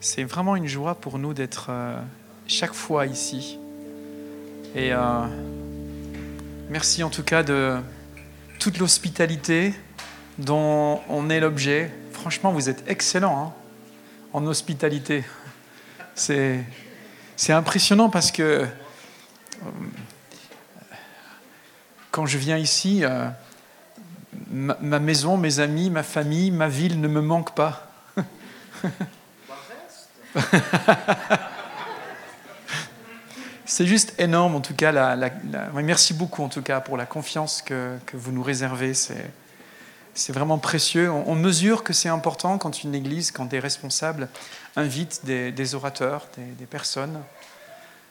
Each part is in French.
C'est vraiment une joie pour nous d'être euh, chaque fois ici. Et euh, merci en tout cas de toute l'hospitalité dont on est l'objet. Franchement, vous êtes excellent hein, en hospitalité. C'est, impressionnant parce que euh, quand je viens ici, ma maison, mes amis, ma famille, ma ville ne me manquent pas. C'est juste énorme, en tout cas. Merci beaucoup, en tout cas, pour la confiance que, vous nous réservez. C'est vraiment précieux. On, mesure que c'est important quand une église, quand des responsables invitent des, orateurs, des, personnes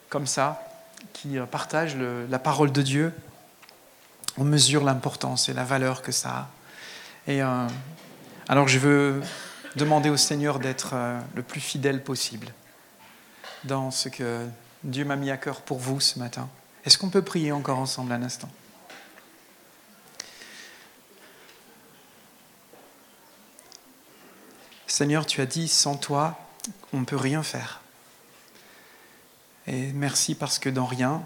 comme ça, qui partagent la parole de Dieu. On mesure l'importance et la valeur que ça a. Et euh, alors, je veux demander au Seigneur d'être euh, le plus fidèle possible dans ce que Dieu m'a mis à cœur pour vous ce matin. Est-ce qu'on peut prier encore ensemble un instant? Seigneur, tu as dit, sans toi, on ne peut rien faire. Et merci parce que dans rien,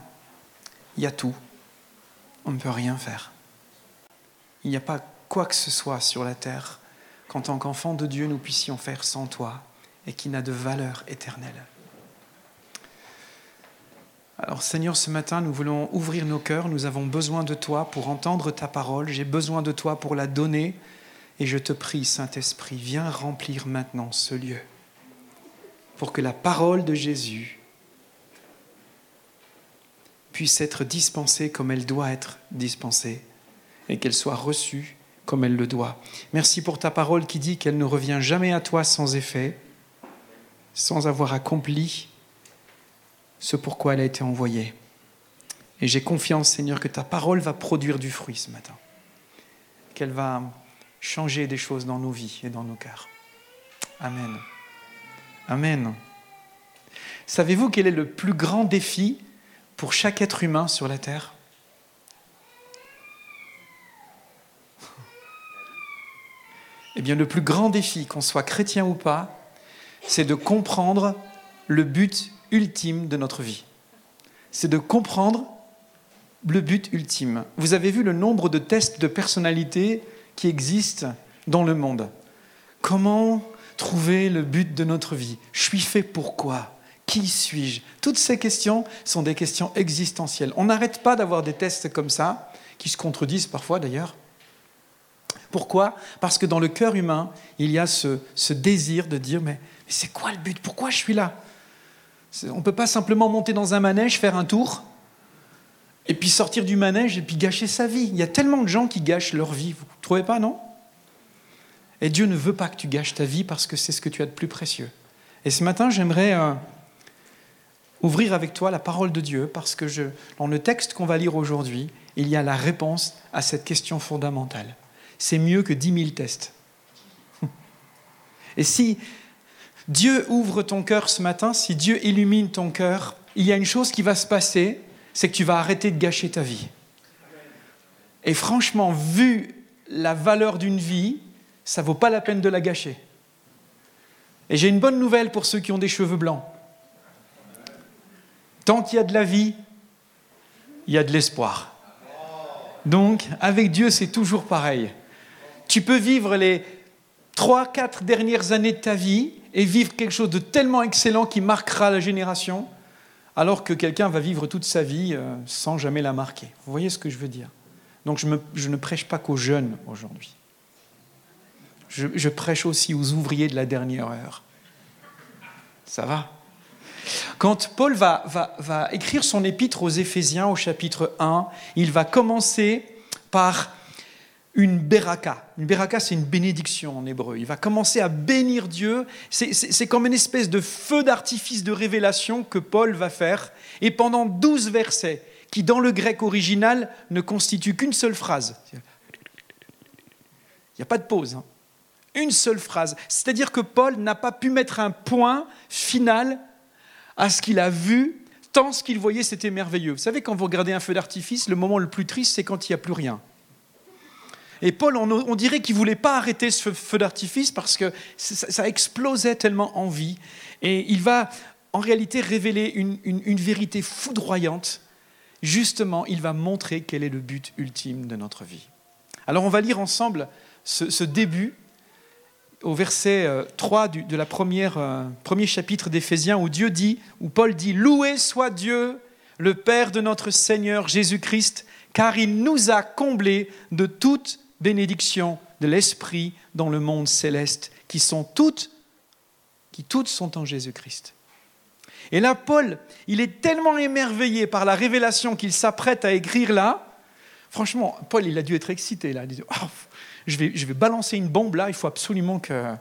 il y a tout. On ne peut rien faire. Il n'y a pas quoi que ce soit sur la terre qu'en tant qu'enfant de Dieu, nous puissions faire sans toi et qui n'a de valeur éternelle. Alors Seigneur, ce matin, nous voulons ouvrir nos cœurs, nous avons besoin de toi pour entendre ta parole, j'ai besoin de toi pour la donner, et je te prie, Saint-Esprit, viens remplir maintenant ce lieu, pour que la parole de Jésus puisse être dispensée comme elle doit être dispensée, et qu'elle soit reçue comme elle le doit. Merci pour ta parole qui dit qu'elle ne revient jamais à toi sans effet, sans avoir accompli ce pourquoi elle a été envoyée. Et j'ai confiance, Seigneur, que ta parole va produire du fruit ce matin, qu'elle va changer des choses dans nos vies et dans nos cœurs. Amen. Amen. Savez-vous quel est le plus grand défi pour chaque être humain sur la terre? Eh bien, le plus grand défi, qu'on soit chrétien ou pas, c'est de comprendre le but ultime de notre vie. C'est de comprendre le but ultime. Vous avez vu le nombre de tests de personnalité qui existent dans le monde. Comment trouver le but de notre vie? Je suis fait pourquoi Qui suis-je? Toutes ces questions sont des questions existentielles. On n'arrête pas d'avoir des tests comme ça, qui se contredisent parfois d'ailleurs. Pourquoi? Parce que dans le cœur humain, il y a ce, désir de dire, mais c'est quoi le but? Pourquoi je suis là? On ne peut pas simplement monter dans un manège, faire un tour, et puis sortir du manège et puis gâcher sa vie. Il y a tellement de gens qui gâchent leur vie, vous ne trouvez pas, non? Et Dieu ne veut pas que tu gâches ta vie parce que c'est ce que tu as de plus précieux. Et ce matin, j'aimerais euh, ouvrir avec toi la parole de Dieu parce que dans le texte qu'on va lire aujourd'hui, il y a la réponse à cette question fondamentale. C'est mieux que dix mille tests. Et si Dieu ouvre ton cœur ce matin, si Dieu illumine ton cœur, il y a une chose qui va se passer, c'est que tu vas arrêter de gâcher ta vie. Et franchement, vu la valeur d'une vie, ça vaut pas la peine de la gâcher. Et j'ai une bonne nouvelle pour ceux qui ont des cheveux blancs. Tant qu'il y a de la vie, il y a de l'espoir. Donc, avec Dieu, c'est toujours pareil. Tu peux vivre les trois, quatre dernières années de ta vie et vivre quelque chose de tellement excellent qui marquera la génération, alors que quelqu'un va vivre toute sa vie euh, sans jamais la marquer. Vous voyez ce que je veux dire? Donc je, ne prêche pas qu'aux jeunes aujourd'hui. Je, prêche aussi aux ouvriers de la dernière heure. Ça va? Quand Paul va, va écrire son épître aux Éphésiens au chapitre 1, il va commencer par une beraka. Une beraka, c'est une bénédiction en hébreu. Il va commencer à bénir Dieu. C'est comme une espèce de feu d'artifice de révélation que Paul va faire. Et pendant douze versets, qui dans le grec original ne constituent qu'une seule phrase. Il n'y a pas de pause. Hein. Une seule phrase. C'est-à-dire que Paul n'a pas pu mettre un point final à ce qu'il a vu, tant ce qu'il voyait, c'était merveilleux. Vous savez, quand vous regardez un feu d'artifice, le moment le plus triste, c'est quand il n'y a plus rien. Et Paul, on, dirait qu'il voulait pas arrêter ce feu d'artifice parce que ça, explosait tellement en vie. Et il va en réalité révéler une, vérité foudroyante. Justement, il va montrer quel est le but ultime de notre vie. Alors on va lire ensemble ce, début au verset 3 euh, du, de la première, euh, premier chapitre d'Éphésiens où Dieu dit, où Paul dit, Loué soit Dieu, le Père de notre Seigneur Jésus-Christ, car il nous a comblés de toute bénédiction de l'Esprit dans le monde céleste, qui sont toutes, qui toutes sont en Jésus-Christ. Et là, Paul, il est tellement émerveillé par la révélation qu'il s'apprête à écrire là. Franchement, Paul, il a dû être excité là. Il dit, oh, je, vais, je vais balancer une bombe là, il faut absolument que...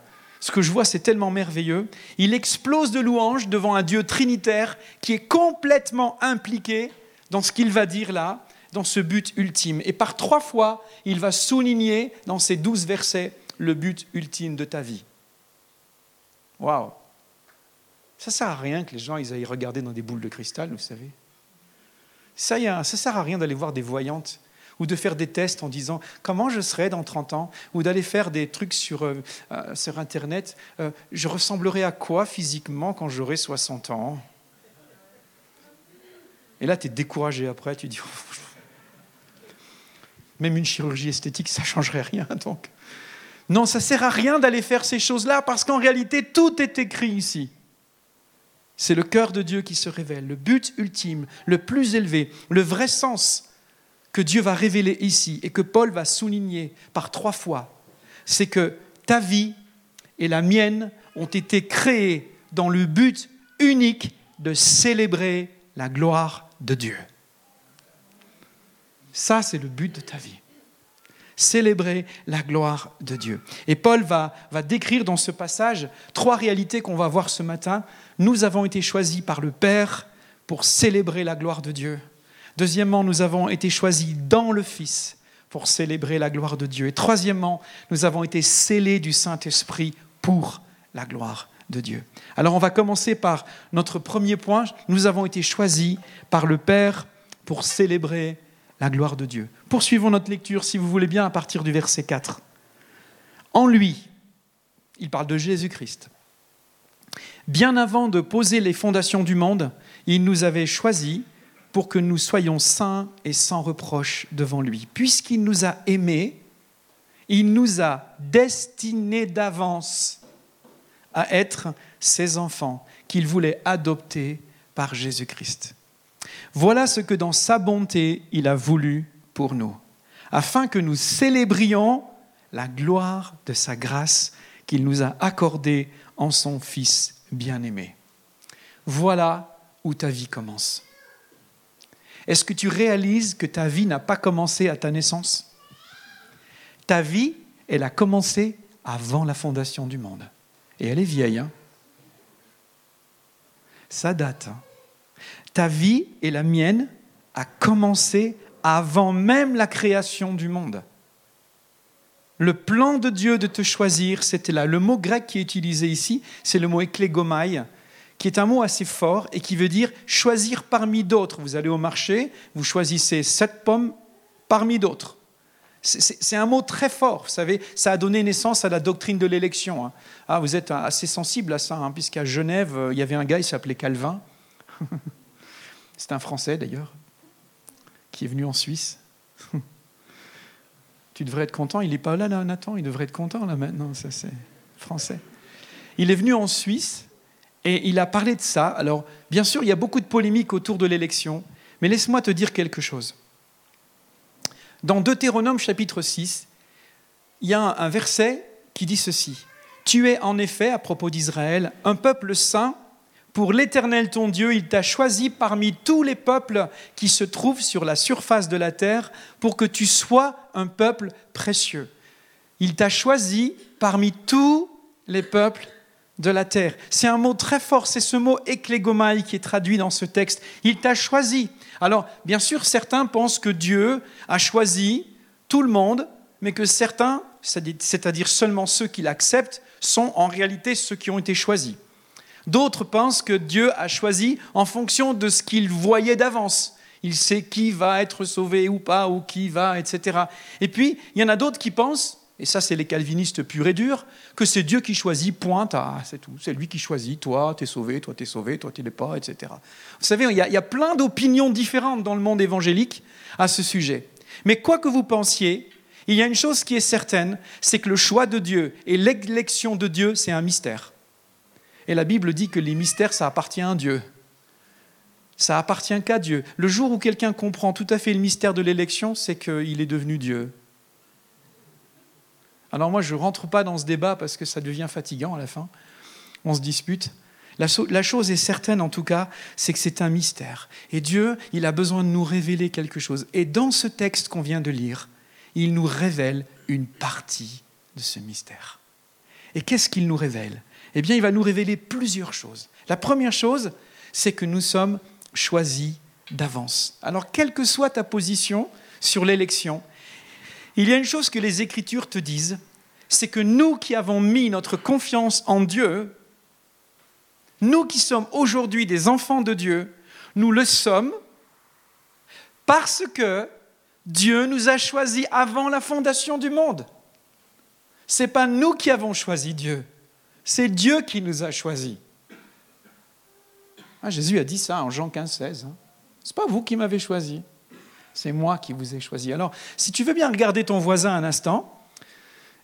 Ce que je vois, c'est tellement merveilleux. Il explose de louanges devant un Dieu trinitaire qui est complètement impliqué dans ce qu'il va dire là dans ce but ultime. Et par trois fois, il va souligner dans ces douze versets le but ultime de ta vie. Waouh Ça ne sert à rien que les gens aillent regarder dans des boules de cristal, vous savez. Ça ne sert à rien d'aller voir des voyantes ou de faire des tests en disant comment je serai dans 30 ans, ou d'aller faire des trucs sur, euh, euh, sur Internet, euh, je ressemblerai à quoi physiquement quand j'aurai 60 ans? Et là, tu es découragé après, tu dis, oh, même une chirurgie esthétique, ça ne changerait rien. Donc. Non, ça ne sert à rien d'aller faire ces choses-là parce qu'en réalité, tout est écrit ici. C'est le cœur de Dieu qui se révèle, le but ultime, le plus élevé, le vrai sens que Dieu va révéler ici et que Paul va souligner par trois fois. C'est que ta vie et la mienne ont été créées dans le but unique de célébrer la gloire de Dieu. Ça, c'est le but de ta vie. Célébrer la gloire de Dieu. Et Paul va, va décrire dans ce passage trois réalités qu'on va voir ce matin. Nous avons été choisis par le Père pour célébrer la gloire de Dieu. Deuxièmement, nous avons été choisis dans le Fils pour célébrer la gloire de Dieu. Et troisièmement, nous avons été scellés du Saint-Esprit pour la gloire de Dieu. Alors on va commencer par notre premier point. Nous avons été choisis par le Père pour célébrer la gloire de Dieu. Poursuivons notre lecture, si vous voulez bien, à partir du verset 4. En lui, il parle de Jésus-Christ. Bien avant de poser les fondations du monde, il nous avait choisis pour que nous soyons saints et sans reproche devant lui. Puisqu'il nous a aimés, il nous a destinés d'avance à être ses enfants qu'il voulait adopter par Jésus-Christ. Voilà ce que dans sa bonté il a voulu pour nous, afin que nous célébrions la gloire de sa grâce qu'il nous a accordée en son Fils bien-aimé. Voilà où ta vie commence. Est-ce que tu réalises que ta vie n'a pas commencé à ta naissance? Ta vie, elle a commencé avant la fondation du monde. Et elle est vieille. Hein Ça date. Hein ta vie et la mienne a commencé avant même la création du monde. Le plan de Dieu de te choisir, c'était là. Le mot grec qui est utilisé ici, c'est le mot eklegomai, qui est un mot assez fort et qui veut dire choisir parmi d'autres. Vous allez au marché, vous choisissez sept pommes parmi d'autres. C'est un mot très fort, vous savez, ça a donné naissance à la doctrine de l'élection. Hein. Ah, vous êtes assez sensible à ça, hein, puisqu'à Genève, euh, il y avait un gars, il s'appelait Calvin. C'est un Français d'ailleurs, qui est venu en Suisse. tu devrais être content, il n'est pas là, là, Nathan, il devrait être content là maintenant, ça c'est français. Il est venu en Suisse et il a parlé de ça. Alors, bien sûr, il y a beaucoup de polémiques autour de l'élection, mais laisse-moi te dire quelque chose. Dans Deutéronome chapitre 6, il y a un verset qui dit ceci. Tu es en effet, à propos d'Israël, un peuple saint pour l'Éternel ton Dieu, il t'a choisi parmi tous les peuples qui se trouvent sur la surface de la terre pour que tu sois un peuple précieux. Il t'a choisi parmi tous les peuples de la terre. C'est un mot très fort, c'est ce mot eklegomai qui est traduit dans ce texte. Il t'a choisi. Alors, bien sûr, certains pensent que Dieu a choisi tout le monde, mais que certains, c'est-à-dire seulement ceux qui l'acceptent, sont en réalité ceux qui ont été choisis. D'autres pensent que Dieu a choisi en fonction de ce qu'il voyait d'avance. Il sait qui va être sauvé ou pas, ou qui va, etc. Et puis, il y en a d'autres qui pensent, et ça c'est les calvinistes purs et durs, que c'est Dieu qui choisit, pointe, ah, c'est tout, c'est lui qui choisit, toi t'es sauvé, toi t'es sauvé, toi tu l'es pas, etc. Vous savez, il y a plein d'opinions différentes dans le monde évangélique à ce sujet. Mais quoi que vous pensiez, il y a une chose qui est certaine, c'est que le choix de Dieu et l'élection de Dieu, c'est un mystère. Et la Bible dit que les mystères, ça appartient à Dieu. Ça appartient qu'à Dieu. Le jour où quelqu'un comprend tout à fait le mystère de l'élection, c'est qu'il est devenu Dieu. Alors moi, je ne rentre pas dans ce débat parce que ça devient fatigant à la fin. On se dispute. La, la chose est certaine, en tout cas, c'est que c'est un mystère. Et Dieu, il a besoin de nous révéler quelque chose. Et dans ce texte qu'on vient de lire, il nous révèle une partie de ce mystère. Et qu'est-ce qu'il nous révèle? Eh bien, il va nous révéler plusieurs choses. La première chose, c'est que nous sommes choisis d'avance. Alors, quelle que soit ta position sur l'élection, il y a une chose que les Écritures te disent, c'est que nous qui avons mis notre confiance en Dieu, nous qui sommes aujourd'hui des enfants de Dieu, nous le sommes parce que Dieu nous a choisis avant la fondation du monde. Ce n'est pas nous qui avons choisi Dieu, c'est Dieu qui nous a choisis. Ah, Jésus a dit ça en Jean 15, 16. Hein. Ce n'est pas vous qui m'avez choisi, c'est moi qui vous ai choisi. Alors, si tu veux bien regarder ton voisin un instant,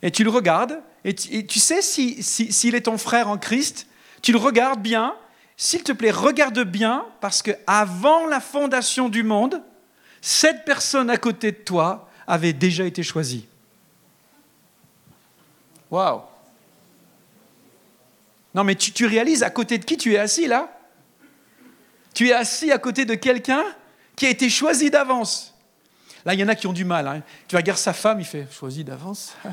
et tu le regardes, et tu, sais s'il est ton frère en Christ, tu le regardes bien, s'il te plaît, regarde bien, parce que avant la fondation du monde, cette personne à côté de toi avait déjà été choisie. Waouh Non mais tu, réalises à côté de qui tu es assis là? Tu es assis à côté de quelqu'un qui a été choisi d'avance. Là, il y en a qui ont du mal. Hein. Tu regardes sa femme, il fait choisi d'avance.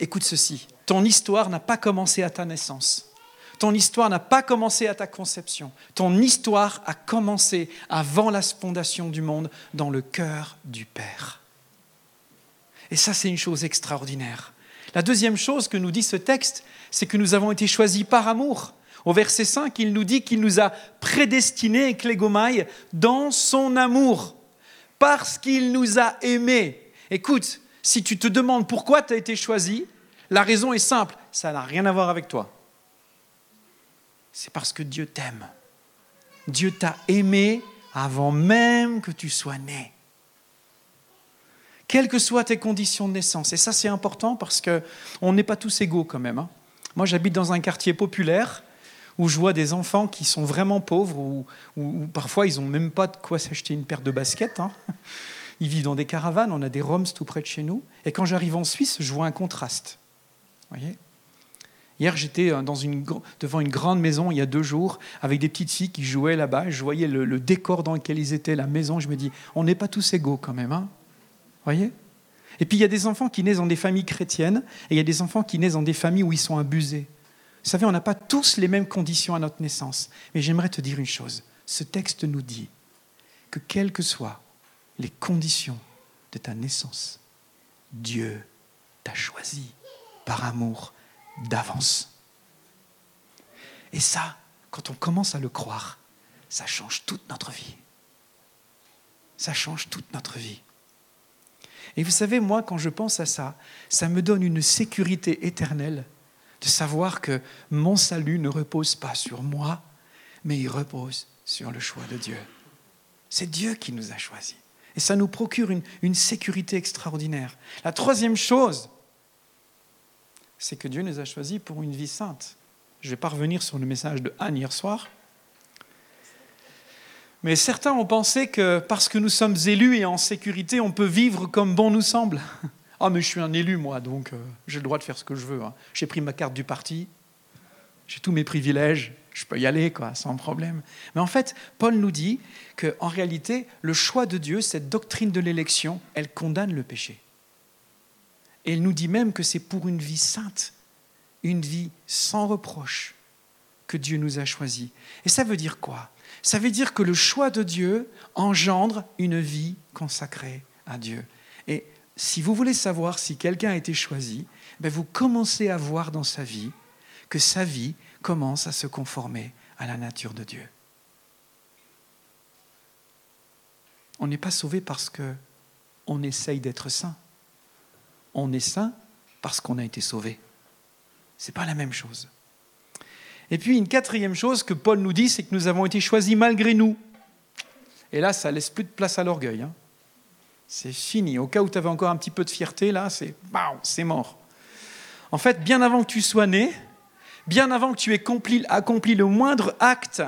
Écoute ceci, ton histoire n'a pas commencé à ta naissance. Ton histoire n'a pas commencé à ta conception. Ton histoire a commencé avant la fondation du monde dans le cœur du Père. Et ça, c'est une chose extraordinaire. La deuxième chose que nous dit ce texte, c'est que nous avons été choisis par amour. Au verset 5, il nous dit qu'il nous a prédestinés, Clégomai, dans son amour, parce qu'il nous a aimés. Écoute, si tu te demandes pourquoi tu as été choisi, la raison est simple, ça n'a rien à voir avec toi c'est parce que Dieu t'aime. Dieu t'a aimé avant même que tu sois né. Quelles que soient tes conditions de naissance. Et ça, c'est important parce qu'on n'est pas tous égaux quand même. Hein. Moi, j'habite dans un quartier populaire où je vois des enfants qui sont vraiment pauvres, ou parfois ils n'ont même pas de quoi s'acheter une paire de baskets. Hein. Ils vivent dans des caravanes, on a des Roms tout près de chez nous. Et quand j'arrive en Suisse, je vois un contraste. Voyez? Hier, j'étais euh, devant une grande maison il y a deux jours avec des petites filles qui jouaient là-bas. Je voyais le, décor dans lequel ils étaient, la maison. Je me dis, on n'est pas tous égaux quand même. Hein voyez? Et puis il y a des enfants qui naissent dans des familles chrétiennes et il y a des enfants qui naissent dans des familles où ils sont abusés. Vous savez, on n'a pas tous les mêmes conditions à notre naissance. Mais j'aimerais te dire une chose. Ce texte nous dit que quelles que soient les conditions de ta naissance, Dieu t'a choisi par amour d'avance. Et ça, quand on commence à le croire, ça change toute notre vie. Ça change toute notre vie. Et vous savez, moi, quand je pense à ça, ça me donne une sécurité éternelle de savoir que mon salut ne repose pas sur moi, mais il repose sur le choix de Dieu. C'est Dieu qui nous a choisis. Et ça nous procure une, sécurité extraordinaire. La troisième chose, c'est que Dieu nous a choisis pour une vie sainte. Je vais pas revenir sur le message de Anne hier soir. Mais certains ont pensé que parce que nous sommes élus et en sécurité, on peut vivre comme bon nous semble. Ah, mais je suis un élu, moi, donc euh, j'ai le droit de faire ce que je veux. Hein. J'ai pris ma carte du parti, j'ai tous mes privilèges, je peux y aller, quoi, sans problème. Mais en fait, Paul nous dit qu'en réalité, le choix de Dieu, cette doctrine de l'élection, elle condamne le péché. Et elle nous dit même que c'est pour une vie sainte, une vie sans reproche, que Dieu nous a choisis. Et ça veut dire quoi? Ça veut dire que le choix de Dieu engendre une vie consacrée à Dieu. Et si vous voulez savoir si quelqu'un a été choisi, ben vous commencez à voir dans sa vie que sa vie commence à se conformer à la nature de Dieu. On n'est pas sauvé parce que on essaye d'être saint. On est saint parce qu'on a été sauvé. Ce n'est pas la même chose. Et puis une quatrième chose que Paul nous dit, c'est que nous avons été choisis malgré nous. Et là, ça laisse plus de place à l'orgueil. Hein. C'est fini. Au cas où tu avais encore un petit peu de fierté, là, c'est c'est mort. En fait, bien avant que tu sois né, bien avant que tu aies accompli, accompli le moindre acte,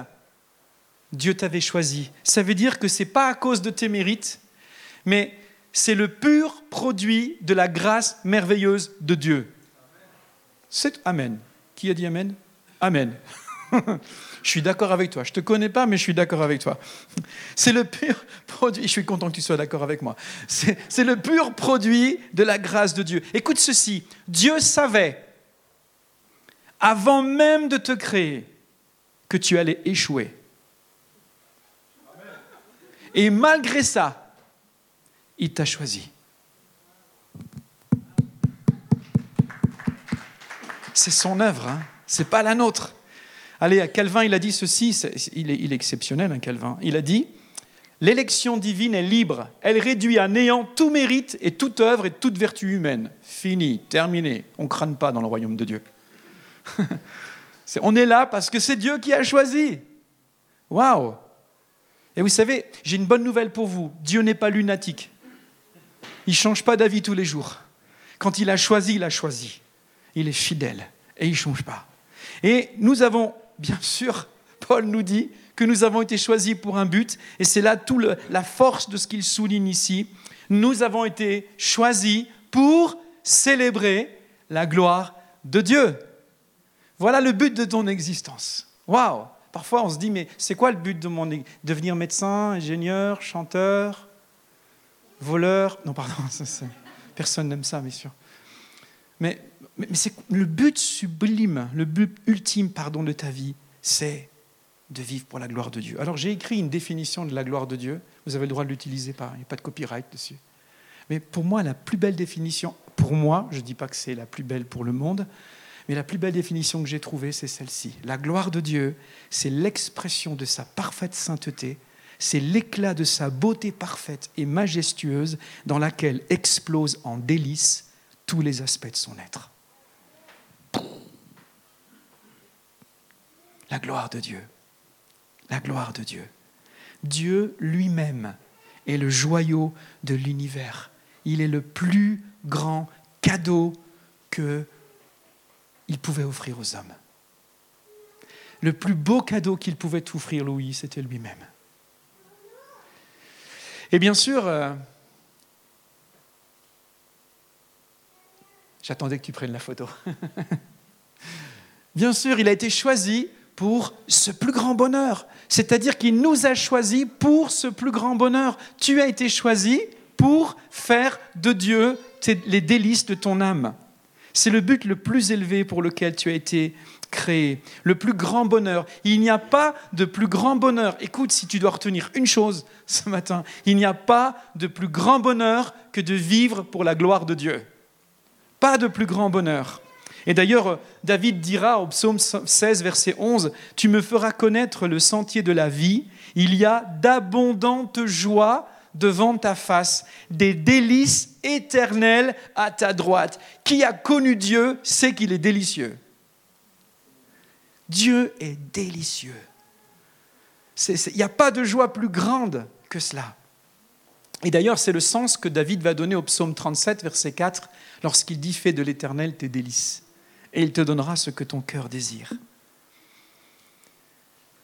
Dieu t'avait choisi. Ça veut dire que ce n'est pas à cause de tes mérites, mais c'est le pur produit de la grâce merveilleuse de Dieu. C'est Amen. Qui a dit Amen? Amen. je suis d'accord avec toi. Je ne te connais pas, mais je suis d'accord avec toi. C'est le pur produit. Je suis content que tu sois d'accord avec moi. C'est le pur produit de la grâce de Dieu. Écoute ceci. Dieu savait, avant même de te créer, que tu allais échouer. Et malgré ça, il t'a choisi. C'est son œuvre, hein c'est pas la nôtre. Allez, Calvin, il a dit ceci, il est, exceptionnel, hein, Calvin. Il a dit L'élection divine est libre, elle réduit à néant tout mérite et toute œuvre et toute vertu humaine. Fini, terminé. On ne crâne pas dans le royaume de Dieu. on est là parce que c'est Dieu qui a choisi. Waouh Et vous savez, j'ai une bonne nouvelle pour vous. Dieu n'est pas lunatique. Il ne change pas d'avis tous les jours. Quand il a choisi, il a choisi. Il est fidèle et il ne change pas. Et nous avons, bien sûr, Paul nous dit que nous avons été choisis pour un but, et c'est là toute la force de ce qu'il souligne ici. Nous avons été choisis pour célébrer la gloire de Dieu. Voilà le but de ton existence. Waouh Parfois, on se dit, mais c'est quoi le but de mon devenir médecin, ingénieur, chanteur, voleur? Non, pardon, personne n'aime ça, bien sûr. Mais c'est le but sublime, le but ultime pardon, de ta vie, c'est de vivre pour la gloire de Dieu. Alors j'ai écrit une définition de la gloire de Dieu, vous avez le droit de l'utiliser, il n'y a pas de copyright dessus. Mais pour moi, la plus belle définition, pour moi, je ne dis pas que c'est la plus belle pour le monde, mais la plus belle définition que j'ai trouvée, c'est celle-ci. La gloire de Dieu, c'est l'expression de sa parfaite sainteté, c'est l'éclat de sa beauté parfaite et majestueuse dans laquelle explosent en délices tous les aspects de son être. La gloire de Dieu. La gloire de Dieu. Dieu lui-même est le joyau de l'univers. Il est le plus grand cadeau que il pouvait offrir aux hommes. Le plus beau cadeau qu'il pouvait offrir, Louis, c'était lui-même. Et bien sûr, j'attendais que tu prennes la photo. bien sûr, il a été choisi pour ce plus grand bonheur. C'est-à-dire qu'il nous a choisis pour ce plus grand bonheur. Tu as été choisi pour faire de Dieu les délices de ton âme. C'est le but le plus élevé pour lequel tu as été créé, le plus grand bonheur. Il n'y a pas de plus grand bonheur. Écoute, si tu dois retenir une chose ce matin, il n'y a pas de plus grand bonheur que de vivre pour la gloire de Dieu. Pas de plus grand bonheur. Et d'ailleurs, David dira au psaume 16, verset 11, Tu me feras connaître le sentier de la vie, il y a d'abondantes joies devant ta face, des délices éternelles à ta droite. Qui a connu Dieu sait qu'il est délicieux. Dieu est délicieux. Il n'y a pas de joie plus grande que cela. Et d'ailleurs, c'est le sens que David va donner au psaume 37, verset 4, lorsqu'il dit Fais de l'éternel tes délices et il te donnera ce que ton cœur désire.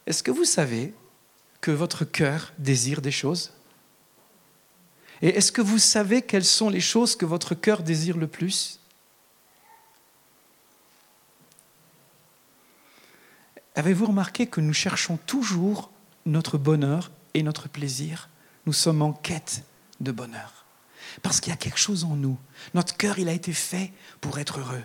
Est-ce que vous savez que votre cœur désire des choses? Et est-ce que vous savez quelles sont les choses que votre cœur désire le plus? Avez-vous remarqué que nous cherchons toujours notre bonheur et notre plaisir? Nous sommes en quête de bonheur. Parce qu'il y a quelque chose en nous. Notre cœur, il a été fait pour être heureux.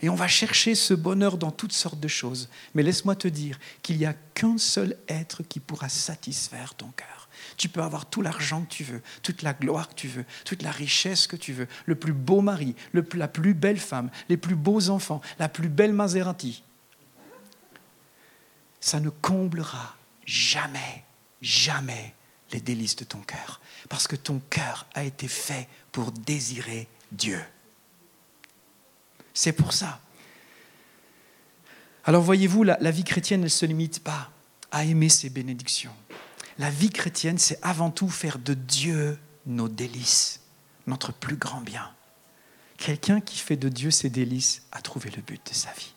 Et on va chercher ce bonheur dans toutes sortes de choses. Mais laisse-moi te dire qu'il n'y a qu'un seul être qui pourra satisfaire ton cœur. Tu peux avoir tout l'argent que tu veux, toute la gloire que tu veux, toute la richesse que tu veux, le plus beau mari, la plus belle femme, les plus beaux enfants, la plus belle Maserati. ça ne comblera jamais, jamais les délices de ton cœur. Parce que ton cœur a été fait pour désirer Dieu. C'est pour ça. Alors voyez-vous, la, vie chrétienne ne se limite pas à aimer ses bénédictions. La vie chrétienne, c'est avant tout faire de Dieu nos délices, notre plus grand bien. Quelqu'un qui fait de Dieu ses délices a trouvé le but de sa vie,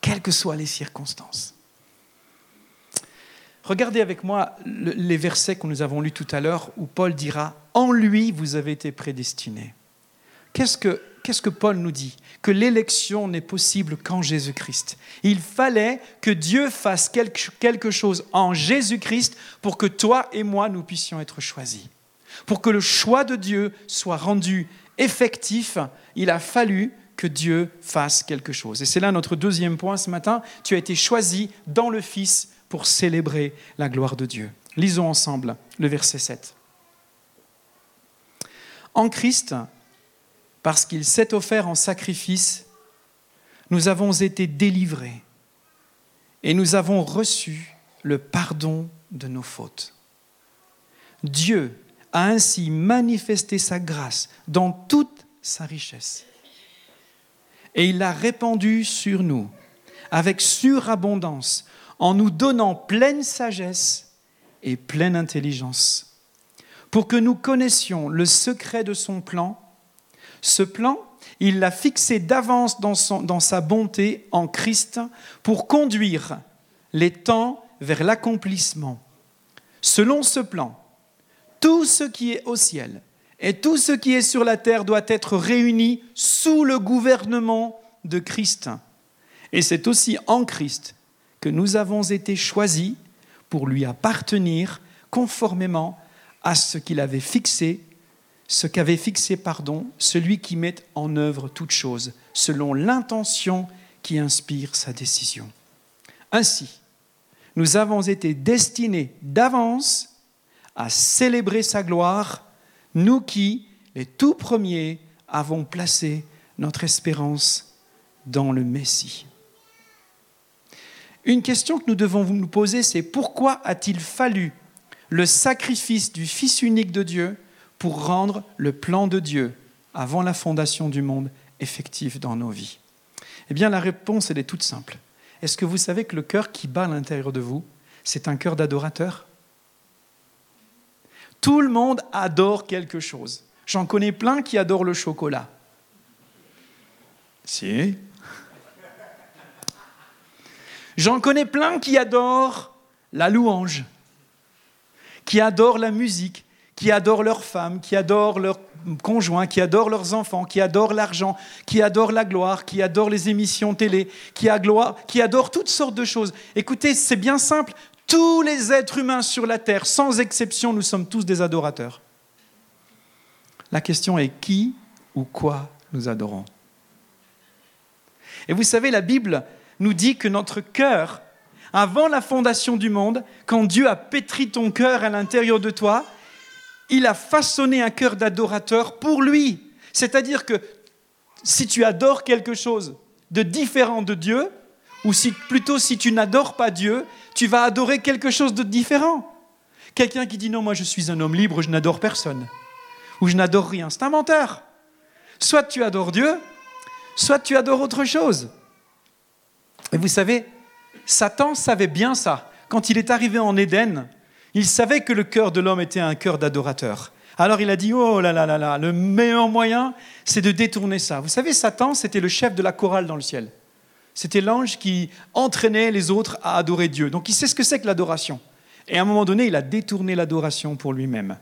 quelles que soient les circonstances. Regardez avec moi les versets que nous avons lus tout à l'heure où Paul dira En lui, vous avez été prédestinés. Qu'est-ce que, qu'est-ce que Paul nous dit? Que l'élection n'est possible qu'en Jésus-Christ. Il fallait que Dieu fasse quelque chose en Jésus-Christ pour que toi et moi, nous puissions être choisis. Pour que le choix de Dieu soit rendu effectif, il a fallu que Dieu fasse quelque chose. Et c'est là notre deuxième point ce matin. Tu as été choisi dans le Fils pour célébrer la gloire de Dieu. Lisons ensemble le verset 7. En Christ, parce qu'il s'est offert en sacrifice, nous avons été délivrés et nous avons reçu le pardon de nos fautes. Dieu a ainsi manifesté sa grâce dans toute sa richesse. Et il l'a répandue sur nous avec surabondance en nous donnant pleine sagesse et pleine intelligence, pour que nous connaissions le secret de son plan. Ce plan, il l'a fixé d'avance dans, sa bonté en Christ pour conduire les temps vers l'accomplissement. Selon ce plan, tout ce qui est au ciel et tout ce qui est sur la terre doit être réuni sous le gouvernement de Christ. Et c'est aussi en Christ nous avons été choisis pour lui appartenir conformément à ce qu'il avait fixé, ce qu'avait fixé, pardon, celui qui met en œuvre toute chose, selon l'intention qui inspire sa décision. Ainsi, nous avons été destinés d'avance à célébrer sa gloire, nous qui, les tout premiers, avons placé notre espérance dans le Messie. Une question que nous devons nous poser, c'est pourquoi a-t-il fallu le sacrifice du Fils unique de Dieu pour rendre le plan de Dieu avant la fondation du monde effectif dans nos vies? Eh bien, la réponse, elle est toute simple. Est-ce que vous savez que le cœur qui bat à l'intérieur de vous, c'est un cœur d'adorateur? Tout le monde adore quelque chose. J'en connais plein qui adorent le chocolat. Si, J'en connais plein qui adorent la louange, qui adorent la musique, qui adorent leurs femmes, qui adorent leurs conjoints, qui adorent leurs enfants, qui adorent l'argent, qui adorent la gloire, qui adorent les émissions télé, qui, qui adorent toutes sortes de choses. Écoutez, c'est bien simple. Tous les êtres humains sur la terre, sans exception, nous sommes tous des adorateurs. La question est qui ou quoi nous adorons Et vous savez, la Bible nous dit que notre cœur, avant la fondation du monde, quand Dieu a pétri ton cœur à l'intérieur de toi, il a façonné un cœur d'adorateur pour lui. C'est-à-dire que si tu adores quelque chose de différent de Dieu, ou si, plutôt si tu n'adores pas Dieu, tu vas adorer quelque chose de différent. Quelqu'un qui dit non, moi je suis un homme libre, je n'adore personne, ou je n'adore rien, c'est un menteur. Soit tu adores Dieu, soit tu adores autre chose. Et vous savez, Satan savait bien ça. Quand il est arrivé en Éden, il savait que le cœur de l'homme était un cœur d'adorateur. Alors il a dit, oh là là là là, le meilleur moyen, c'est de détourner ça. Vous savez, Satan, c'était le chef de la chorale dans le ciel. C'était l'ange qui entraînait les autres à adorer Dieu. Donc il sait ce que c'est que l'adoration. Et à un moment donné, il a détourné l'adoration pour lui-même.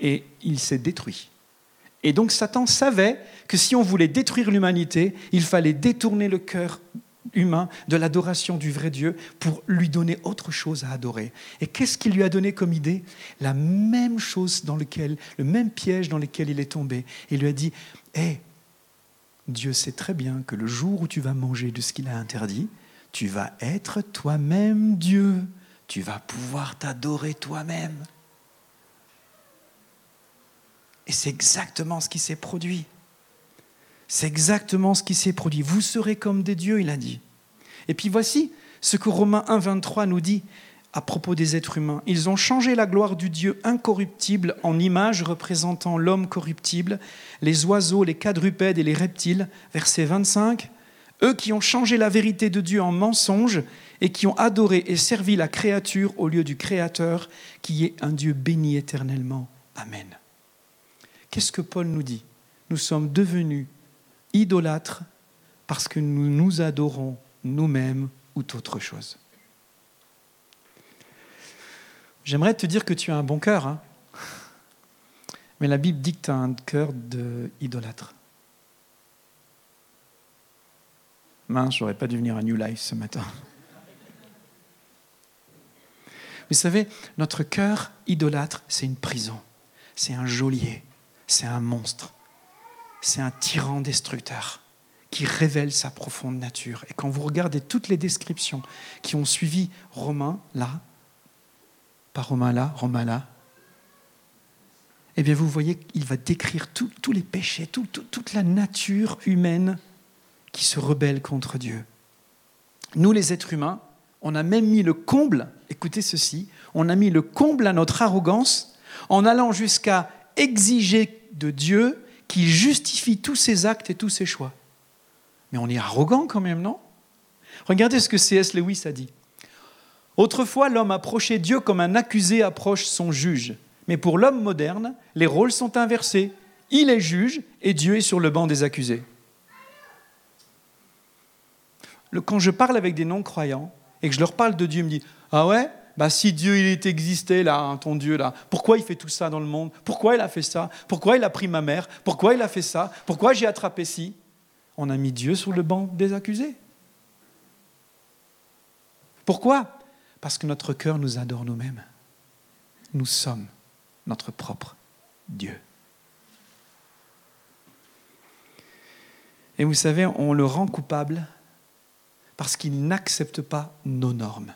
Et il s'est détruit. Et donc Satan savait que si on voulait détruire l'humanité, il fallait détourner le cœur humain de l'adoration du vrai Dieu pour lui donner autre chose à adorer. Et qu'est-ce qu'il lui a donné comme idée? La même chose dans lequel, le même piège dans lequel il est tombé. Il lui a dit Hé, Dieu sait très bien que le jour où tu vas manger de ce qu'il a interdit, tu vas être toi-même Dieu. Tu vas pouvoir t'adorer toi-même. Et c'est exactement ce qui s'est produit. C'est exactement ce qui s'est produit. Vous serez comme des dieux, il a dit. Et puis voici ce que Romains 1, 23 nous dit à propos des êtres humains. Ils ont changé la gloire du Dieu incorruptible en image représentant l'homme corruptible, les oiseaux, les quadrupèdes et les reptiles. Verset 25. Eux qui ont changé la vérité de Dieu en mensonge et qui ont adoré et servi la créature au lieu du Créateur, qui est un Dieu béni éternellement. Amen. Qu'est-ce que Paul nous dit? Nous sommes devenus idolâtres parce que nous nous adorons nous-mêmes ou autre chose. J'aimerais te dire que tu as un bon cœur, hein. mais la Bible dit que tu as un cœur d'idolâtre. Mince, j'aurais pas dû venir à New Life ce matin. Vous savez, notre cœur idolâtre, c'est une prison, c'est un geôlier, c'est un monstre, c'est un tyran destructeur qui révèle sa profonde nature. Et quand vous regardez toutes les descriptions qui ont suivi Romain, là, pas Romain là, Romain là, eh bien vous voyez qu'il va décrire tous les péchés, toute la nature humaine qui se rebelle contre Dieu. Nous les êtres humains, on a même mis le comble, écoutez ceci, on a mis le comble à notre arrogance en allant jusqu'à exiger de Dieu qu'il justifie tous ses actes et tous ses choix. Mais on est arrogant quand même, non? Regardez ce que C.S. Lewis a dit. Autrefois, l'homme approchait Dieu comme un accusé approche son juge. Mais pour l'homme moderne, les rôles sont inversés. Il est juge et Dieu est sur le banc des accusés. Quand je parle avec des non-croyants et que je leur parle de Dieu, ils me disent Ah ouais? Bah, si Dieu il est existé là, hein, ton Dieu là, pourquoi il fait tout ça dans le monde? Pourquoi il a fait ça? Pourquoi il a pris ma mère? Pourquoi il a fait ça? Pourquoi j'ai attrapé ci? On a mis Dieu sur le banc des accusés. Pourquoi? Parce que notre cœur nous adore nous-mêmes. Nous sommes notre propre Dieu. Et vous savez, on le rend coupable parce qu'il n'accepte pas nos normes.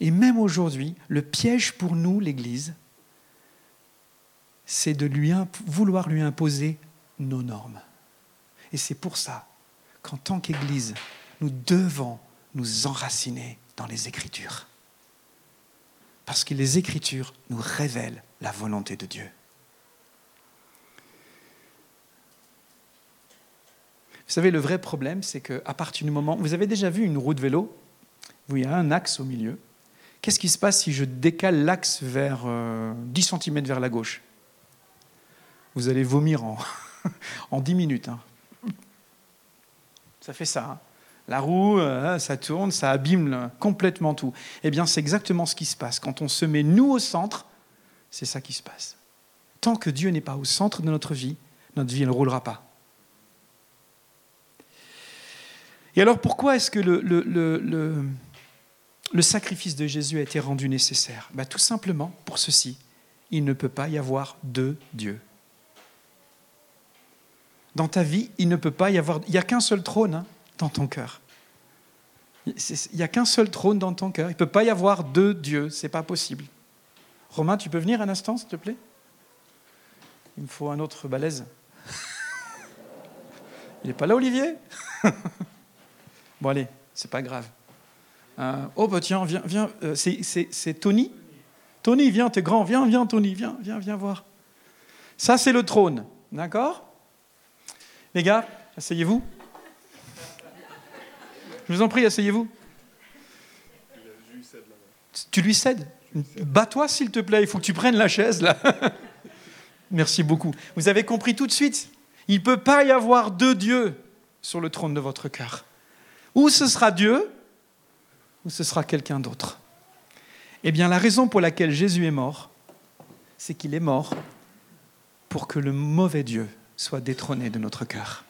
Et même aujourd'hui, le piège pour nous, l'Église, c'est de lui vouloir lui imposer nos normes. Et c'est pour ça qu'en tant qu'Église, nous devons nous enraciner dans les Écritures. Parce que les Écritures nous révèlent la volonté de Dieu. Vous savez, le vrai problème, c'est qu'à partir du moment... Vous avez déjà vu une roue de vélo? Où il y a un axe au milieu Qu'est-ce qui se passe si je décale l'axe vers 10 euh, cm vers la gauche? Vous allez vomir en, en 10 minutes. Hein. Ça fait ça. Hein. La roue, euh, ça tourne, ça abîme complètement tout. Eh bien, c'est exactement ce qui se passe. Quand on se met nous au centre, c'est ça qui se passe. Tant que Dieu n'est pas au centre de notre vie, notre vie ne roulera pas. Et alors pourquoi est-ce que le, le, sacrifice de Jésus a été rendu nécessaire bah, Tout simplement pour ceci. Il ne peut pas y avoir deux dieux. Dans ta vie, il ne peut pas y avoir... Il n'y a qu'un seul trône hein, dans ton cœur. Il n'y a qu'un seul trône dans ton cœur. Il ne peut pas y avoir deux dieux. Ce n'est pas possible. Romain, tu peux venir un instant, s'il te plaît? Il me faut un autre balèze. Il n'est pas là, Olivier? Bon, allez, c'est pas grave. Euh, oh, bah tiens, viens, viens, euh, c'est Tony Tony, viens, t'es grand, viens, viens, Tony, viens, viens, viens voir. Ça, c'est le trône, d'accord? Les gars, asseyez-vous. Je vous en prie, asseyez-vous. Tu lui cèdes? Bats-toi, s'il te plaît, il faut que tu prennes la chaise, là. Merci beaucoup. Vous avez compris tout de suite? Il ne peut pas y avoir deux dieux sur le trône de votre cœur. Ou ce sera Dieu, ce sera quelqu'un d'autre Eh bien, la raison pour laquelle Jésus est mort, c'est qu'il est mort pour que le mauvais Dieu soit détrôné de notre cœur.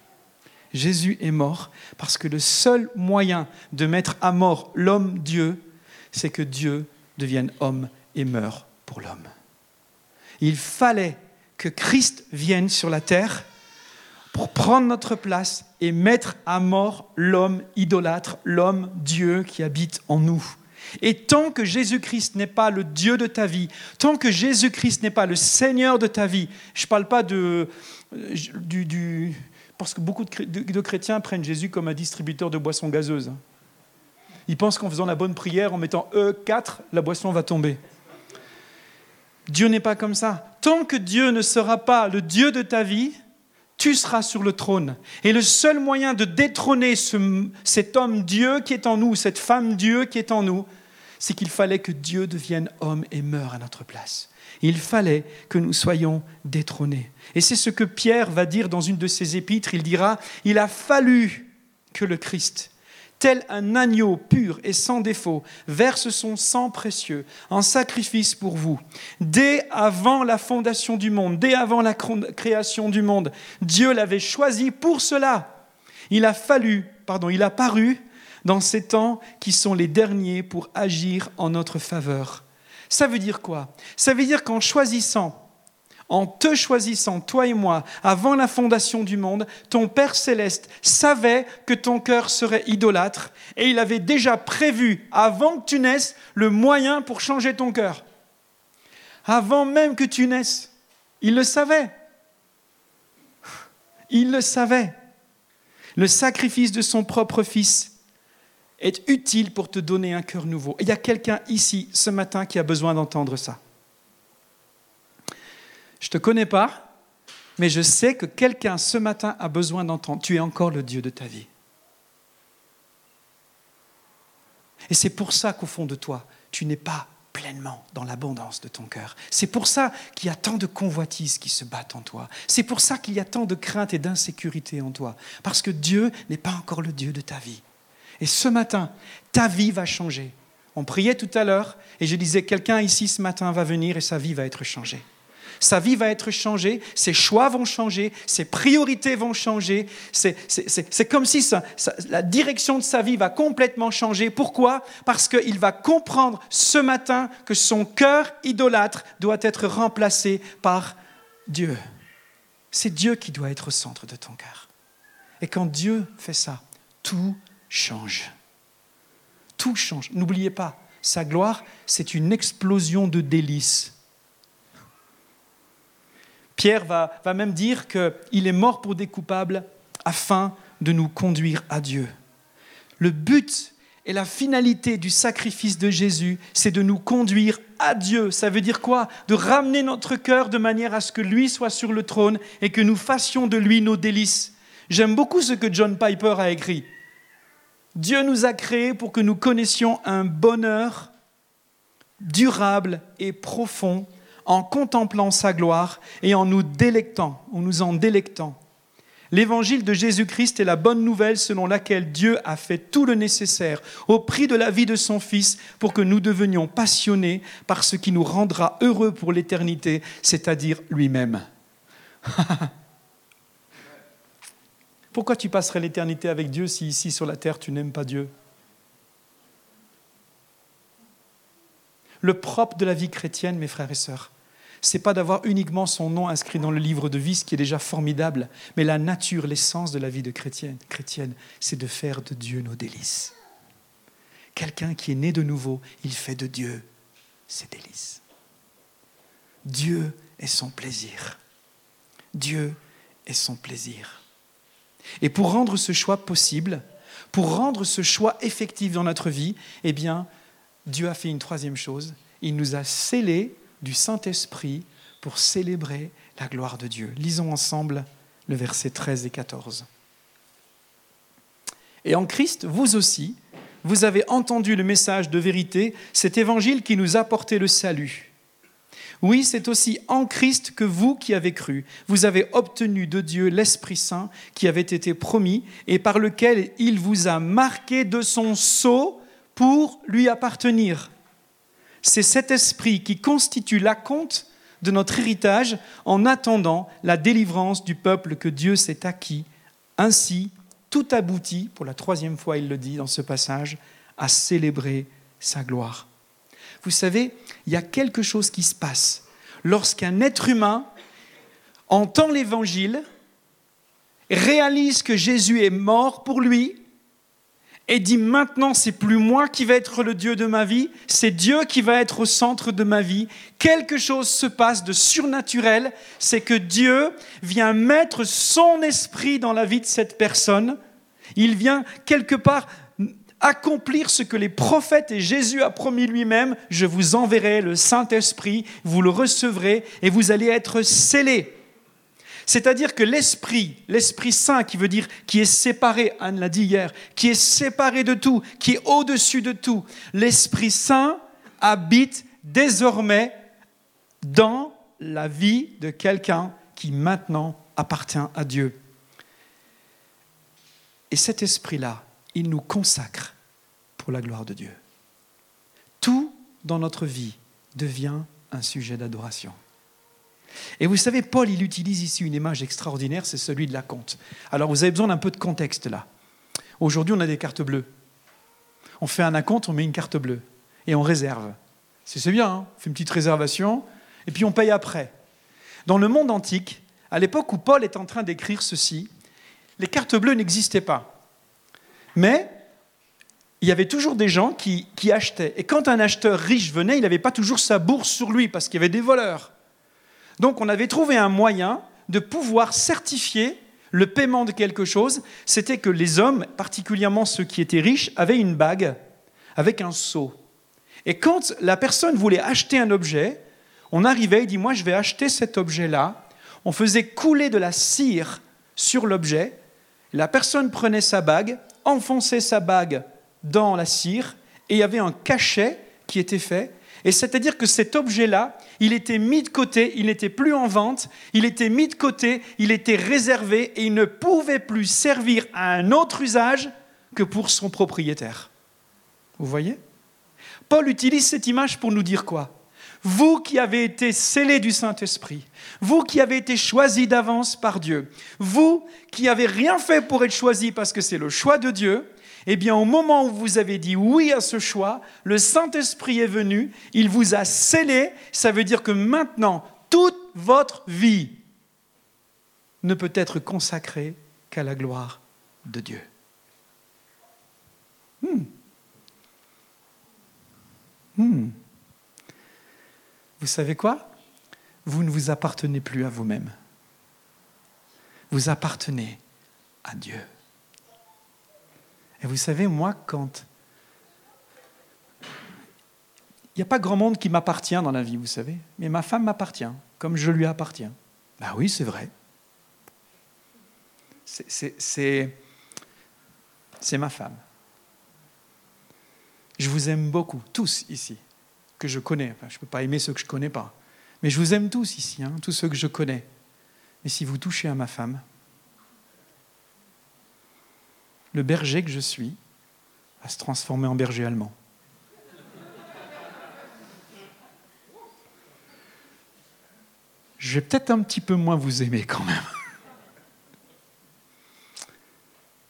Jésus est mort parce que le seul moyen de mettre à mort l'homme Dieu, c'est que Dieu devienne homme et meure pour l'homme. Il fallait que Christ vienne sur la terre pour prendre notre place et mettre à mort l'homme idolâtre, l'homme Dieu qui habite en nous. Et tant que Jésus-Christ n'est pas le Dieu de ta vie, tant que Jésus-Christ n'est pas le Seigneur de ta vie, je ne parle pas de, du, Parce que beaucoup de chrétiens prennent Jésus comme un distributeur de boissons gazeuses. Ils pensent qu'en faisant la bonne prière, en mettant E4, la boisson va tomber. Dieu n'est pas comme ça. Tant que Dieu ne sera pas le Dieu de ta vie, tu seras sur le trône. Et le seul moyen de détrôner cet homme Dieu qui est en nous, cette femme Dieu qui est en nous, c'est qu'il fallait que Dieu devienne homme et meure à notre place. Il fallait que nous soyons détrônés. Et c'est ce que Pierre va dire dans une de ses épîtres. Il dira, il a fallu que le Christ, tel un agneau pur et sans défaut, verse son sang précieux en sacrifice pour vous. Dès avant la fondation du monde, dès avant la création du monde, Dieu l'avait choisi pour cela. Il a fallu, pardon, il a paru dans ces temps qui sont les derniers pour agir en notre faveur. Ça veut dire quoi? Ça veut dire qu'en choisissant en te choisissant, toi et moi, avant la fondation du monde, ton Père céleste savait que ton cœur serait idolâtre et il avait déjà prévu, avant que tu naisses, le moyen pour changer ton cœur. Avant même que tu naisses, il le savait. Il le savait. Le sacrifice de son propre fils est utile pour te donner un cœur nouveau. il y a quelqu'un ici ce matin qui a besoin d'entendre ça. Je ne te connais pas, mais je sais que quelqu'un ce matin a besoin d'entendre. Tu es encore le Dieu de ta vie. Et c'est pour ça qu'au fond de toi, tu n'es pas pleinement dans l'abondance de ton cœur. C'est pour ça qu'il y a tant de convoitises qui se battent en toi. C'est pour ça qu'il y a tant de crainte et d'insécurité en toi. Parce que Dieu n'est pas encore le Dieu de ta vie. Et ce matin, ta vie va changer. On priait tout à l'heure et je disais, quelqu'un ici ce matin va venir et sa vie va être changée sa vie va être changée, ses choix vont changer, ses priorités vont changer. C'est comme si la direction de sa vie va complètement changer. Pourquoi? Parce qu'il va comprendre ce matin que son cœur idolâtre doit être remplacé par Dieu. C'est Dieu qui doit être au centre de ton cœur. Et quand Dieu fait ça, tout change. Tout change. N'oubliez pas, sa gloire, c'est une explosion de délices Pierre va, même dire qu'il est mort pour des coupables afin de nous conduire à Dieu. Le but et la finalité du sacrifice de Jésus, c'est de nous conduire à Dieu. Ça veut dire quoi? De ramener notre cœur de manière à ce que lui soit sur le trône et que nous fassions de lui nos délices. J'aime beaucoup ce que John Piper a écrit. Dieu nous a créés pour que nous connaissions un bonheur durable et profond en contemplant sa gloire et en nous délectant, en nous en délectant. L'évangile de Jésus-Christ est la bonne nouvelle selon laquelle Dieu a fait tout le nécessaire au prix de la vie de son Fils pour que nous devenions passionnés par ce qui nous rendra heureux pour l'éternité, c'est-à-dire lui-même. Pourquoi tu passerais l'éternité avec Dieu si ici sur la terre tu n'aimes pas Dieu? Le propre de la vie chrétienne, mes frères et sœurs, c'est pas d'avoir uniquement son nom inscrit dans le livre de vie, ce qui est déjà formidable, mais la nature, l'essence de la vie de chrétienne, chrétienne c'est de faire de Dieu nos délices. Quelqu'un qui est né de nouveau, il fait de Dieu ses délices. Dieu est son plaisir. Dieu est son plaisir. Et pour rendre ce choix possible, pour rendre ce choix effectif dans notre vie, eh bien, Dieu a fait une troisième chose. Il nous a scellés du Saint-Esprit pour célébrer la gloire de Dieu. Lisons ensemble le verset 13 et 14. Et en Christ, vous aussi, vous avez entendu le message de vérité, cet évangile qui nous a apporté le salut. Oui, c'est aussi en Christ que vous qui avez cru, vous avez obtenu de Dieu l'Esprit Saint qui avait été promis et par lequel il vous a marqué de son sceau pour lui appartenir. C'est cet esprit qui constitue l'acompte de notre héritage en attendant la délivrance du peuple que Dieu s'est acquis. Ainsi, tout aboutit, pour la troisième fois il le dit dans ce passage, à célébrer sa gloire. Vous savez, il y a quelque chose qui se passe lorsqu'un être humain entend l'évangile, réalise que Jésus est mort pour lui et dit maintenant c'est plus moi qui vais être le Dieu de ma vie, c'est Dieu qui va être au centre de ma vie. Quelque chose se passe de surnaturel, c'est que Dieu vient mettre son esprit dans la vie de cette personne. Il vient quelque part accomplir ce que les prophètes et Jésus a promis lui-même, je vous enverrai le Saint-Esprit, vous le recevrez et vous allez être scellés. C'est-à-dire que l'Esprit, l'Esprit Saint, qui veut dire qui est séparé, Anne l'a dit hier, qui est séparé de tout, qui est au-dessus de tout, l'Esprit Saint habite désormais dans la vie de quelqu'un qui maintenant appartient à Dieu. Et cet esprit-là, il nous consacre pour la gloire de Dieu. Tout dans notre vie devient un sujet d'adoration. Et vous savez, Paul, il utilise ici une image extraordinaire, c'est celui de la compte. Alors vous avez besoin d'un peu de contexte là. Aujourd'hui, on a des cartes bleues. On fait un acompte, on met une carte bleue et on réserve. C'est bien, hein on fait une petite réservation et puis on paye après. Dans le monde antique, à l'époque où Paul est en train d'écrire ceci, les cartes bleues n'existaient pas. Mais il y avait toujours des gens qui, qui, achetaient. Et quand un acheteur riche venait, il n'avait pas toujours sa bourse sur lui parce qu'il y avait des voleurs. Donc on avait trouvé un moyen de pouvoir certifier le paiement de quelque chose. C'était que les hommes, particulièrement ceux qui étaient riches, avaient une bague avec un sceau. Et quand la personne voulait acheter un objet, on arrivait, il dit, moi je vais acheter cet objet-là. On faisait couler de la cire sur l'objet. La personne prenait sa bague, enfonçait sa bague dans la cire, et il y avait un cachet qui était fait. Et c'est-à-dire que cet objet-là, il était mis de côté, il n'était plus en vente, il était mis de côté, il était réservé et il ne pouvait plus servir à un autre usage que pour son propriétaire. Vous voyez? Paul utilise cette image pour nous dire quoi? Vous qui avez été scellés du Saint-Esprit, vous qui avez été choisis d'avance par Dieu, vous qui n'avez rien fait pour être choisis parce que c'est le choix de Dieu, eh bien au moment où vous avez dit oui à ce choix, le Saint-Esprit est venu, il vous a scellé, ça veut dire que maintenant, toute votre vie ne peut être consacrée qu'à la gloire de Dieu. Hmm. Hmm. Vous savez quoi? Vous ne vous appartenez plus à vous-même. Vous appartenez à Dieu. Vous savez, moi, quand... Il n'y a pas grand monde qui m'appartient dans la vie, vous savez, mais ma femme m'appartient, comme je lui appartiens. Ben oui, c'est vrai. C'est ma femme. Je vous aime beaucoup, tous ici, que je connais. je ne peux pas aimer ceux que je ne connais pas. Mais je vous aime tous ici, hein, tous ceux que je connais. Mais si vous touchez à ma femme, le berger que je suis va se transformer en berger allemand. Je vais peut-être un petit peu moins vous aimer quand même.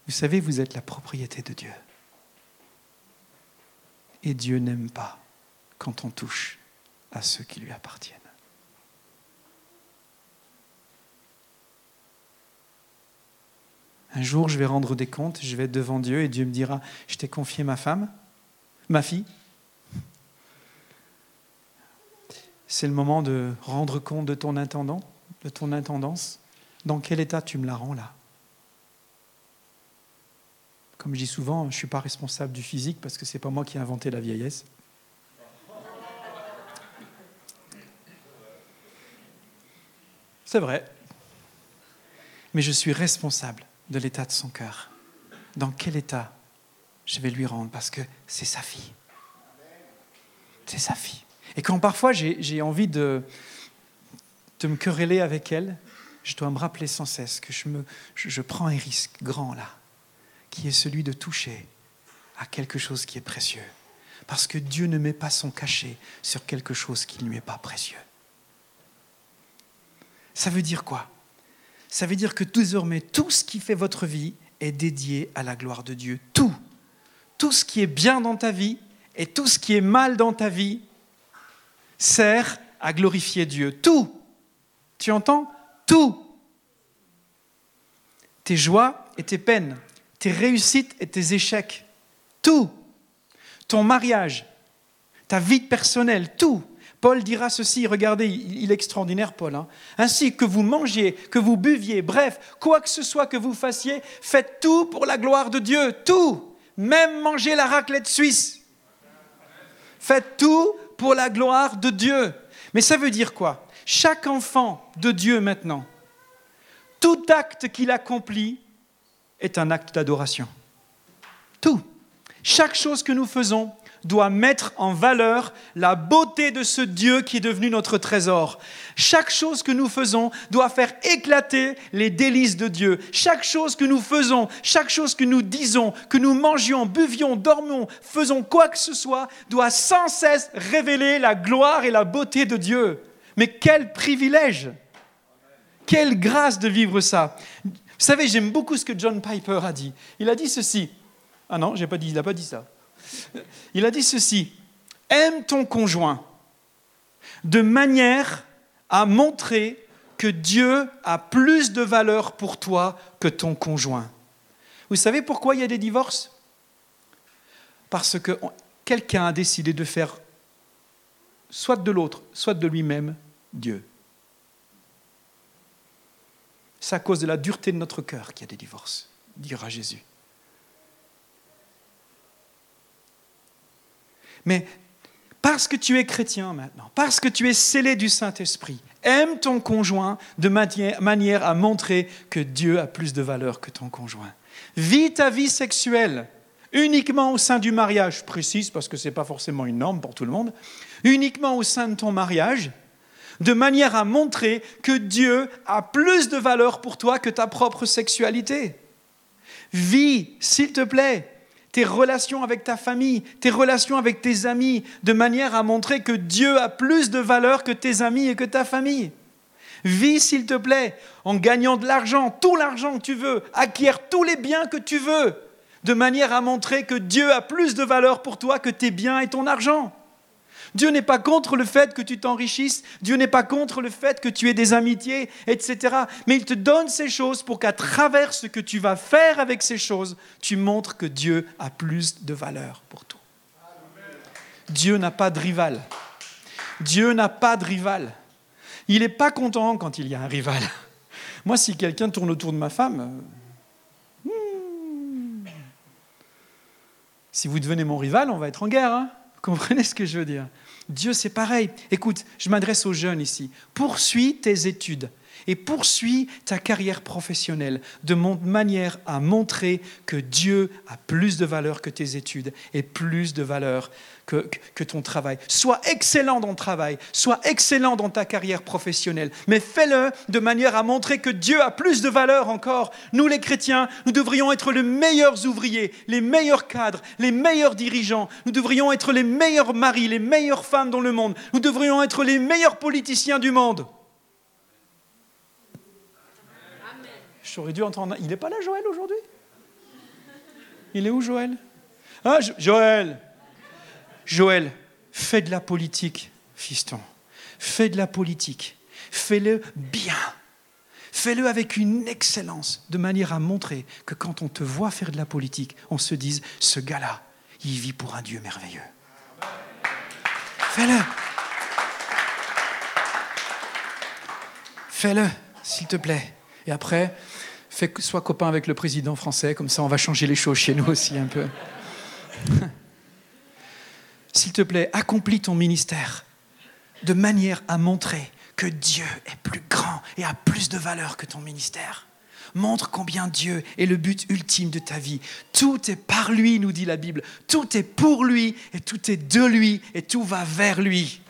Vous savez, vous êtes la propriété de Dieu. Et Dieu n'aime pas quand on touche à ceux qui lui appartiennent. Un jour, je vais rendre des comptes, je vais être devant Dieu et Dieu me dira, je t'ai confié ma femme, ma fille. C'est le moment de rendre compte de ton intendant, de ton intendance. Dans quel état tu me la rends là? Comme je dis souvent, je ne suis pas responsable du physique parce que ce n'est pas moi qui ai inventé la vieillesse. C'est vrai. Mais je suis responsable de l'état de son cœur. Dans quel état je vais lui rendre? Parce que c'est sa fille. C'est sa fille. Et quand parfois j'ai envie de, me quereller avec elle, je dois me rappeler sans cesse que je, je prends un risque grand là, qui est celui de toucher à quelque chose qui est précieux. Parce que Dieu ne met pas son cachet sur quelque chose qui ne lui est pas précieux. Ça veut dire quoi? Ça veut dire que désormais, tout ce qui fait votre vie est dédié à la gloire de Dieu. Tout. Tout ce qui est bien dans ta vie et tout ce qui est mal dans ta vie sert à glorifier Dieu. Tout. Tu entends? Tout. Tes joies et tes peines, tes réussites et tes échecs, Tout. Ton mariage, ta vie personnelle, tout. Paul dira ceci, regardez, il est extraordinaire Paul. Hein. Ainsi que vous mangiez, que vous buviez, bref, quoi que ce soit que vous fassiez, faites tout pour la gloire de Dieu, tout. Même manger la raclette suisse. Faites tout pour la gloire de Dieu. Mais ça veut dire quoi? Chaque enfant de Dieu maintenant, tout acte qu'il accomplit est un acte d'adoration. Tout. Chaque chose que nous faisons doit mettre en valeur la beauté de ce Dieu qui est devenu notre trésor. Chaque chose que nous faisons doit faire éclater les délices de Dieu. Chaque chose que nous faisons, chaque chose que nous disons, que nous mangions, buvions, dormions, faisons quoi que ce soit, doit sans cesse révéler la gloire et la beauté de Dieu. Mais quel privilège Quelle grâce de vivre ça Vous savez, j'aime beaucoup ce que John Piper a dit. Il a dit ceci. Ah non, j'ai pas dit, il n'a pas dit ça. Il a dit ceci, aime ton conjoint de manière à montrer que Dieu a plus de valeur pour toi que ton conjoint. Vous savez pourquoi il y a des divorces? Parce que quelqu'un a décidé de faire soit de l'autre, soit de lui-même Dieu. C'est à cause de la dureté de notre cœur qu'il y a des divorces, dira Jésus. Mais parce que tu es chrétien maintenant, parce que tu es scellé du Saint-Esprit, aime ton conjoint de manière à montrer que Dieu a plus de valeur que ton conjoint. Vis ta vie sexuelle uniquement au sein du mariage, précise parce que ce n'est pas forcément une norme pour tout le monde, uniquement au sein de ton mariage, de manière à montrer que Dieu a plus de valeur pour toi que ta propre sexualité. Vis, s'il te plaît, tes relations avec ta famille, tes relations avec tes amis, de manière à montrer que Dieu a plus de valeur que tes amis et que ta famille. Vis, s'il te plaît, en gagnant de l'argent, tout l'argent que tu veux, acquiert tous les biens que tu veux, de manière à montrer que Dieu a plus de valeur pour toi que tes biens et ton argent. Dieu n'est pas contre le fait que tu t'enrichisses, Dieu n'est pas contre le fait que tu aies des amitiés, etc. Mais il te donne ces choses pour qu'à travers ce que tu vas faire avec ces choses, tu montres que Dieu a plus de valeur pour toi. Dieu n'a pas de rival. Dieu n'a pas de rival. Il n'est pas content quand il y a un rival. Moi, si quelqu'un tourne autour de ma femme, hmm, si vous devenez mon rival, on va être en guerre. Hein comprenez ce que je veux dire? Dieu, c'est pareil. Écoute, je m'adresse aux jeunes ici. Poursuis tes études et poursuis ta carrière professionnelle de manière à montrer que Dieu a plus de valeur que tes études et plus de valeur que, que ton travail. Sois excellent dans ton travail, sois excellent dans ta carrière professionnelle, mais fais-le de manière à montrer que Dieu a plus de valeur encore. Nous les chrétiens, nous devrions être les meilleurs ouvriers, les meilleurs cadres, les meilleurs dirigeants, nous devrions être les meilleurs maris, les meilleures femmes dans le monde, nous devrions être les meilleurs politiciens du monde. J'aurais dû entendre. Il n'est pas là, Joël, aujourd'hui? Il est où, Joël? Ah, Joël Joël, fais de la politique, fiston. Fais de la politique. Fais-le bien. Fais-le avec une excellence, de manière à montrer que quand on te voit faire de la politique, on se dise, ce gars-là, il vit pour un Dieu merveilleux. Fais-le. Fais-le, s'il te plaît. Et après, fais, sois copain avec le président français, comme ça on va changer les choses chez nous aussi un peu. S'il te plaît, accomplis ton ministère de manière à montrer que Dieu est plus grand et a plus de valeur que ton ministère. Montre combien Dieu est le but ultime de ta vie. Tout est par lui, nous dit la Bible. Tout est pour lui et tout est de lui et tout va vers lui.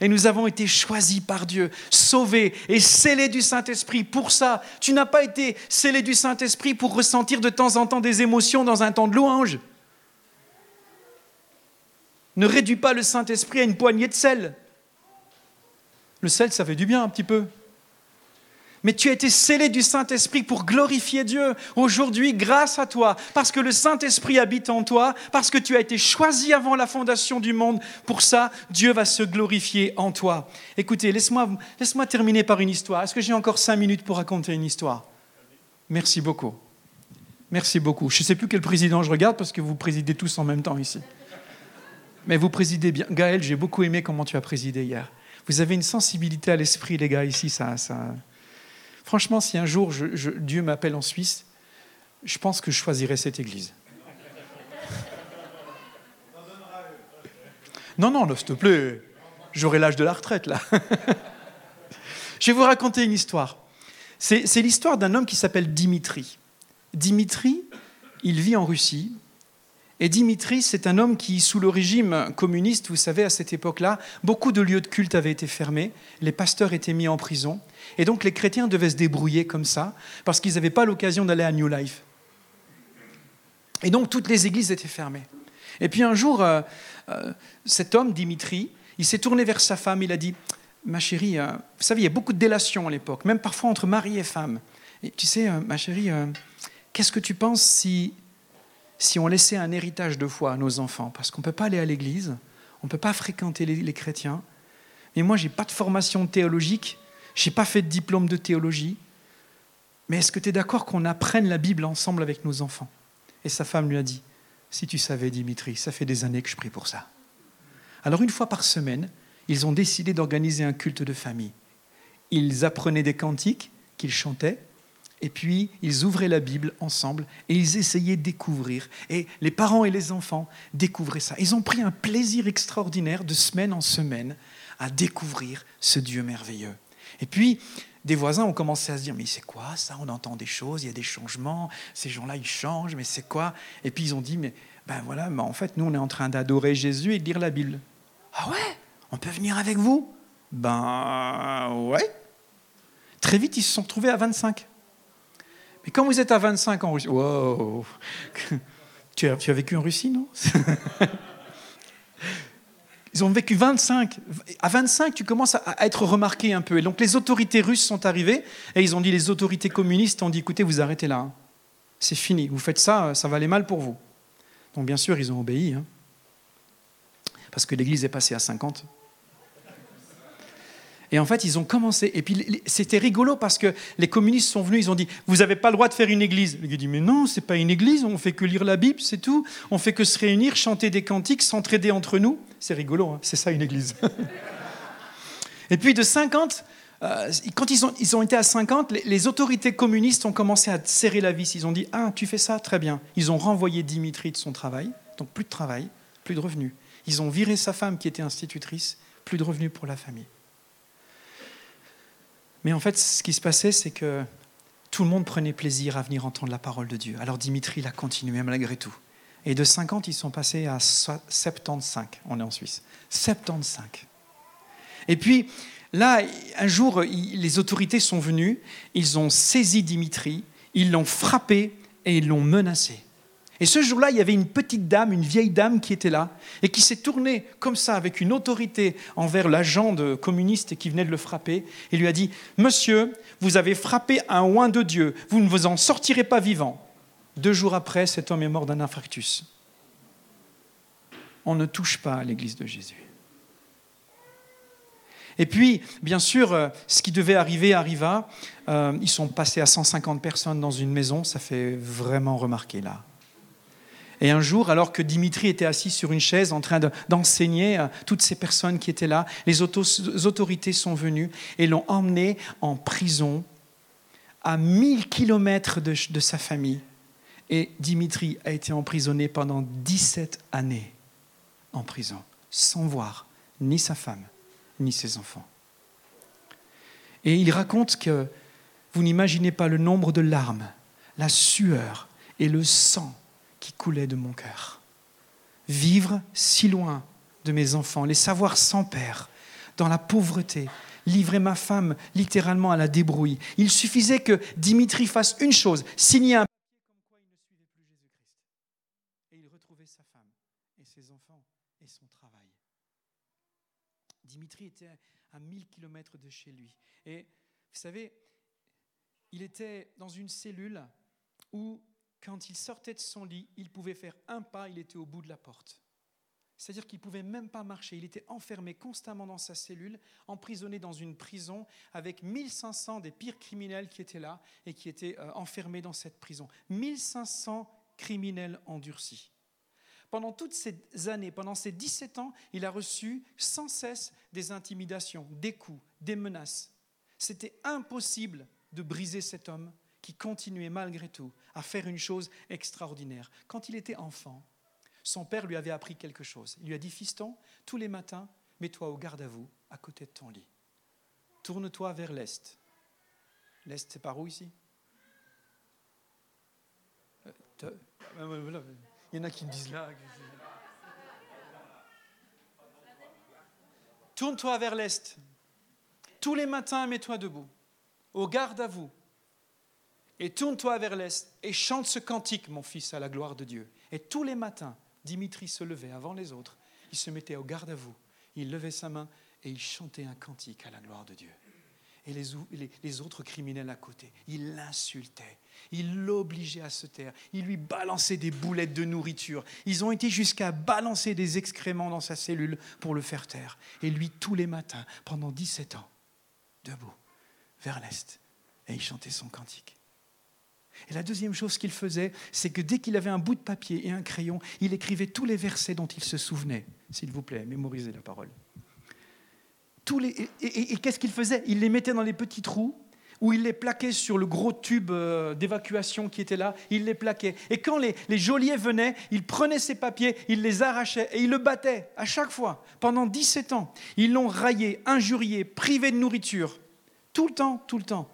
Et nous avons été choisis par Dieu, sauvés et scellés du Saint-Esprit. Pour ça, tu n'as pas été scellé du Saint-Esprit pour ressentir de temps en temps des émotions dans un temps de louange. Ne réduis pas le Saint-Esprit à une poignée de sel. Le sel, ça fait du bien un petit peu mais tu as été scellé du Saint-Esprit pour glorifier Dieu. Aujourd'hui, grâce à toi, parce que le Saint-Esprit habite en toi, parce que tu as été choisi avant la fondation du monde, pour ça, Dieu va se glorifier en toi. Écoutez, laisse-moi laisse terminer par une histoire. Est-ce que j'ai encore cinq minutes pour raconter une histoire? Merci beaucoup. Merci beaucoup. Je ne sais plus quel président je regarde parce que vous présidez tous en même temps ici. Mais vous présidez bien. Gaël, j'ai beaucoup aimé comment tu as présidé hier. Vous avez une sensibilité à l'esprit, les gars, ici. Ça, ça... Franchement, si un jour Dieu m'appelle en Suisse, je pense que je choisirai cette église. Non, non, s'il te plaît, j'aurai l'âge de la retraite là. je vais vous raconter une histoire. C'est l'histoire d'un homme qui s'appelle Dimitri. Dimitri, il vit en Russie. Et Dimitri, c'est un homme qui, sous le régime communiste, vous savez, à cette époque-là, beaucoup de lieux de culte avaient été fermés, les pasteurs étaient mis en prison, et donc les chrétiens devaient se débrouiller comme ça, parce qu'ils n'avaient pas l'occasion d'aller à New Life. Et donc toutes les églises étaient fermées. Et puis un jour, euh, euh, cet homme, Dimitri, il s'est tourné vers sa femme, il a dit, ma chérie, euh, vous savez, il y a beaucoup de délations à l'époque, même parfois entre mari et femme. Et tu sais, ma chérie, Qu'est-ce que tu penses si, si on laissait un héritage de foi à nos enfants Parce qu'on ne peut pas aller à l'église, on ne peut pas fréquenter les, chrétiens. Mais moi, je n'ai pas de formation théologique, je n'ai pas fait de diplôme de théologie. Mais est-ce que tu es d'accord qu'on apprenne la Bible ensemble avec nos enfants? Et sa femme lui a dit, si tu savais, Dimitri, ça fait des années que je prie pour ça. Alors une fois par semaine, ils ont décidé d'organiser un culte de famille. Ils apprenaient des cantiques qu'ils chantaient, et puis, ils ouvraient la Bible ensemble et ils essayaient de découvrir. Et les parents et les enfants découvraient ça. Ils ont pris un plaisir extraordinaire de semaine en semaine à découvrir ce Dieu merveilleux. Et puis, des voisins ont commencé à se dire, mais c'est quoi ça? On entend des choses, il y a des changements, ces gens-là, ils changent, mais c'est quoi? Et puis ils ont dit, mais ben voilà, en fait, nous, on est en train d'adorer Jésus et de lire la Bible. Ah ouais? On peut venir avec vous? Ben ouais. Très vite, ils se sont retrouvés à 25. Et quand vous êtes à 25 en Russie, wow, tu as, tu as vécu en Russie, non? Ils ont vécu 25. À 25, tu commences à être remarqué un peu. Et donc les autorités russes sont arrivées et ils ont dit, les autorités communistes ont dit, écoutez, vous arrêtez là. Hein. C'est fini. Vous faites ça, ça va aller mal pour vous. Donc bien sûr, ils ont obéi. Hein. parce que l'Église est passée à 50. Et en fait, ils ont commencé. Et puis, c'était rigolo parce que les communistes sont venus, ils ont dit Vous n'avez pas le droit de faire une église. Le gars dit Mais non, c'est pas une église, on fait que lire la Bible, c'est tout. On fait que se réunir, chanter des cantiques, s'entraider entre nous. C'est rigolo, hein c'est ça une église. et puis, de 50, euh, quand ils ont, été à 50, les, les, autorités communistes ont commencé à serrer la vis. Ils ont dit Ah, tu fais ça Très bien. Ils ont renvoyé Dimitri de son travail, donc plus de travail, plus de revenus. Ils ont viré sa femme qui était institutrice, plus de revenus pour la famille. Mais en fait, ce qui se passait, c'est que tout le monde prenait plaisir à venir entendre la parole de Dieu. Alors Dimitri, il a continué malgré tout. Et de 50, ils sont passés à 75. On est en Suisse. 75. Et puis, là, un jour, les autorités sont venues, ils ont saisi Dimitri, ils l'ont frappé et ils l'ont menacé. Et ce jour-là, il y avait une petite dame, une vieille dame qui était là, et qui s'est tournée comme ça, avec une autorité envers l'agent communiste qui venait de le frapper, et lui a dit, Monsieur, vous avez frappé un oin de Dieu, vous ne vous en sortirez pas vivant. Deux jours après, cet homme est mort d'un infarctus. On ne touche pas à l'Église de Jésus. Et puis, bien sûr, euh, ce qui devait arriver arriva. Euh, ils sont passés à 150 personnes dans une maison, ça fait vraiment remarquer là. Et un jour, alors que Dimitri était assis sur une chaise en train d'enseigner à toutes ces personnes qui étaient là, les autorités sont venues et l'ont emmené en prison à 1000 kilomètres de, de sa famille. Et Dimitri a été emprisonné pendant 17 années en prison, sans voir ni sa femme, ni ses enfants. Et il raconte que vous n'imaginez pas le nombre de larmes, la sueur et le sang qui coulait de mon cœur. Vivre si loin de mes enfants, les savoir sans père, dans la pauvreté, livrer ma femme littéralement à la débrouille. Il suffisait que Dimitri fasse une chose, signer un. Et il retrouvait sa femme et ses enfants et son travail. Dimitri était à 1000 kilomètres de chez lui. Et vous savez, il était dans une cellule où quand il sortait de son lit, il pouvait faire un pas, il était au bout de la porte. C'est-à-dire qu'il ne pouvait même pas marcher. Il était enfermé constamment dans sa cellule, emprisonné dans une prison avec 1500 des pires criminels qui étaient là et qui étaient euh, enfermés dans cette prison. 1500 criminels endurcis. Pendant toutes ces années, pendant ces 17 ans, il a reçu sans cesse des intimidations, des coups, des menaces. C'était impossible de briser cet homme qui continuait malgré tout à faire une chose extraordinaire. Quand il était enfant, son père lui avait appris quelque chose. Il lui a dit, Fiston, tous les matins, mets-toi au garde à vous, à côté de ton lit. Tourne-toi vers l'Est. L'Est, c'est par où ici? Euh, Il y en a qui me disent là. Tourne-toi vers l'Est. Tous les matins, mets-toi debout, au garde à vous, et tourne-toi vers l'Est et chante ce cantique, mon fils, à la gloire de Dieu. Et tous les matins, Dimitri se levait avant les autres, il se mettait au garde à vous, il levait sa main et il chantait un cantique à la gloire de Dieu. Et les, autres criminels à côté, il l'insultait, il l'obligeait à se taire, il lui balançait des boulettes de nourriture, ils ont été jusqu'à balancer des excréments dans sa cellule pour le faire taire. Et lui, tous les matins, pendant 17 ans, debout, vers l'Est, et il chantait son cantique. Et la deuxième chose qu'il faisait, c'est que dès qu'il avait un bout de papier et un crayon, il écrivait tous les versets dont il se souvenait. S'il vous plaît, mémorisez la parole. Tous les, et, qu'est-ce qu'il faisait? Il les mettait dans les petits trous où il les plaquait sur le gros tube euh, d'évacuation qui était là, il les plaquait. Et quand les, les, geôliers venaient, il prenait ses papiers, il les arrachait et il le battait à chaque fois. Pendant 17 ans, ils l'ont raillé, injurié, privé de nourriture. Tout le temps, tout le temps.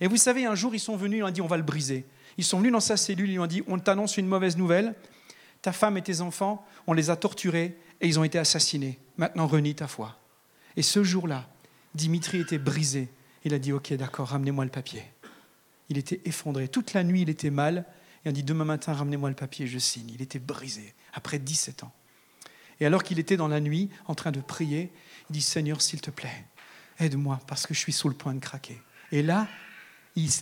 Et vous savez, un jour, ils sont venus, ils ont dit, on va le briser. Ils sont venus dans sa cellule, ils ont dit, on t'annonce une mauvaise nouvelle, ta femme et tes enfants, on les a torturés et ils ont été assassinés. Maintenant, renie ta foi. Et ce jour-là, Dimitri était brisé. Il a dit, ok, d'accord, ramenez-moi le papier. Il était effondré. Toute la nuit, il était mal. Il a dit, demain matin, ramenez-moi le papier, je signe. Il était brisé, après 17 ans. Et alors qu'il était dans la nuit, en train de prier, il dit, Seigneur, s'il te plaît, aide-moi, parce que je suis sous le point de craquer. Et là,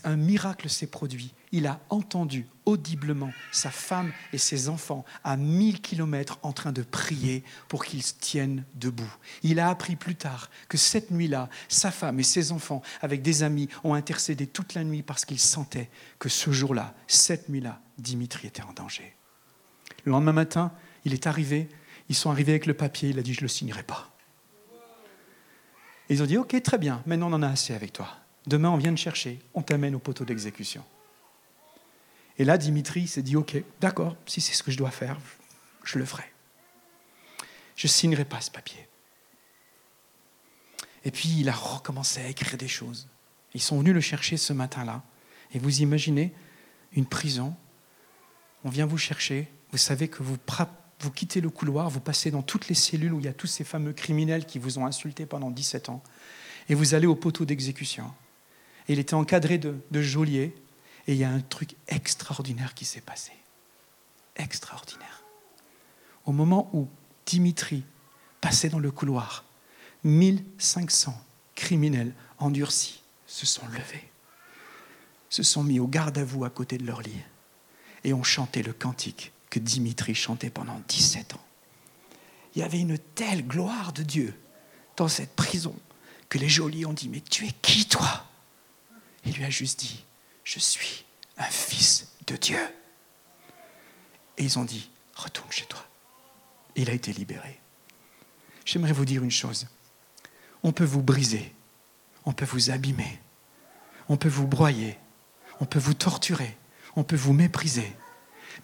un miracle s'est produit. Il a entendu audiblement sa femme et ses enfants à mille kilomètres en train de prier pour qu'ils tiennent debout. Il a appris plus tard que cette nuit-là, sa femme et ses enfants, avec des amis, ont intercédé toute la nuit parce qu'ils sentaient que ce jour-là, cette nuit-là, Dimitri était en danger. Le lendemain matin, il est arrivé, ils sont arrivés avec le papier, il a dit je ne le signerai pas. ils ont dit ok, très bien, maintenant on en a assez avec toi. Demain, on vient te chercher, on t'amène au poteau d'exécution. Et là, Dimitri s'est dit, OK, d'accord, si c'est ce que je dois faire, je le ferai. Je ne signerai pas ce papier. Et puis, il a recommencé à écrire des choses. Ils sont venus le chercher ce matin-là. Et vous imaginez une prison, on vient vous chercher, vous savez que vous, vous quittez le couloir, vous passez dans toutes les cellules où il y a tous ces fameux criminels qui vous ont insulté pendant 17 ans, et vous allez au poteau d'exécution il était encadré de, geôliers. Et il y a un truc extraordinaire qui s'est passé. Extraordinaire. Au moment où Dimitri passait dans le couloir, 1500 criminels endurcis se sont levés, se sont mis au garde à vous à côté de leur lit et ont chanté le cantique que Dimitri chantait pendant 17 ans. Il y avait une telle gloire de Dieu dans cette prison que les geôliers ont dit Mais tu es qui, toi? Il lui a juste dit, je suis un fils de Dieu. Et ils ont dit, retourne chez toi. il a été libéré. J'aimerais vous dire une chose. On peut vous briser, on peut vous abîmer, on peut vous broyer, on peut vous torturer, on peut vous mépriser.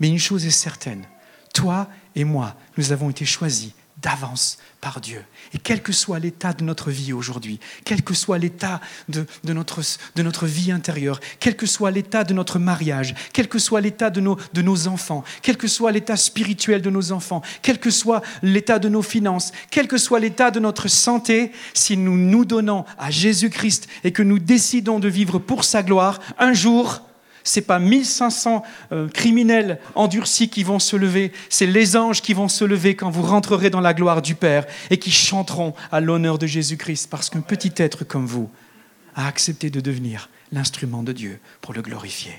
Mais une chose est certaine, toi et moi, nous avons été choisis d'avance par Dieu. Et quel que soit l'état de notre vie aujourd'hui, quel que soit l'état de, notre, de notre vie intérieure, quel que soit l'état de notre mariage, quel que soit l'état de nos, de nos enfants, quel que soit l'état spirituel de nos enfants, quel que soit l'état de nos finances, quel que soit l'état de notre santé, si nous nous donnons à Jésus-Christ et que nous décidons de vivre pour sa gloire, un jour, ce n'est pas 1500 euh, criminels endurcis qui vont se lever, c'est les anges qui vont se lever quand vous rentrerez dans la gloire du Père et qui chanteront à l'honneur de Jésus-Christ parce qu'un petit être comme vous a accepté de devenir l'instrument de Dieu pour le glorifier.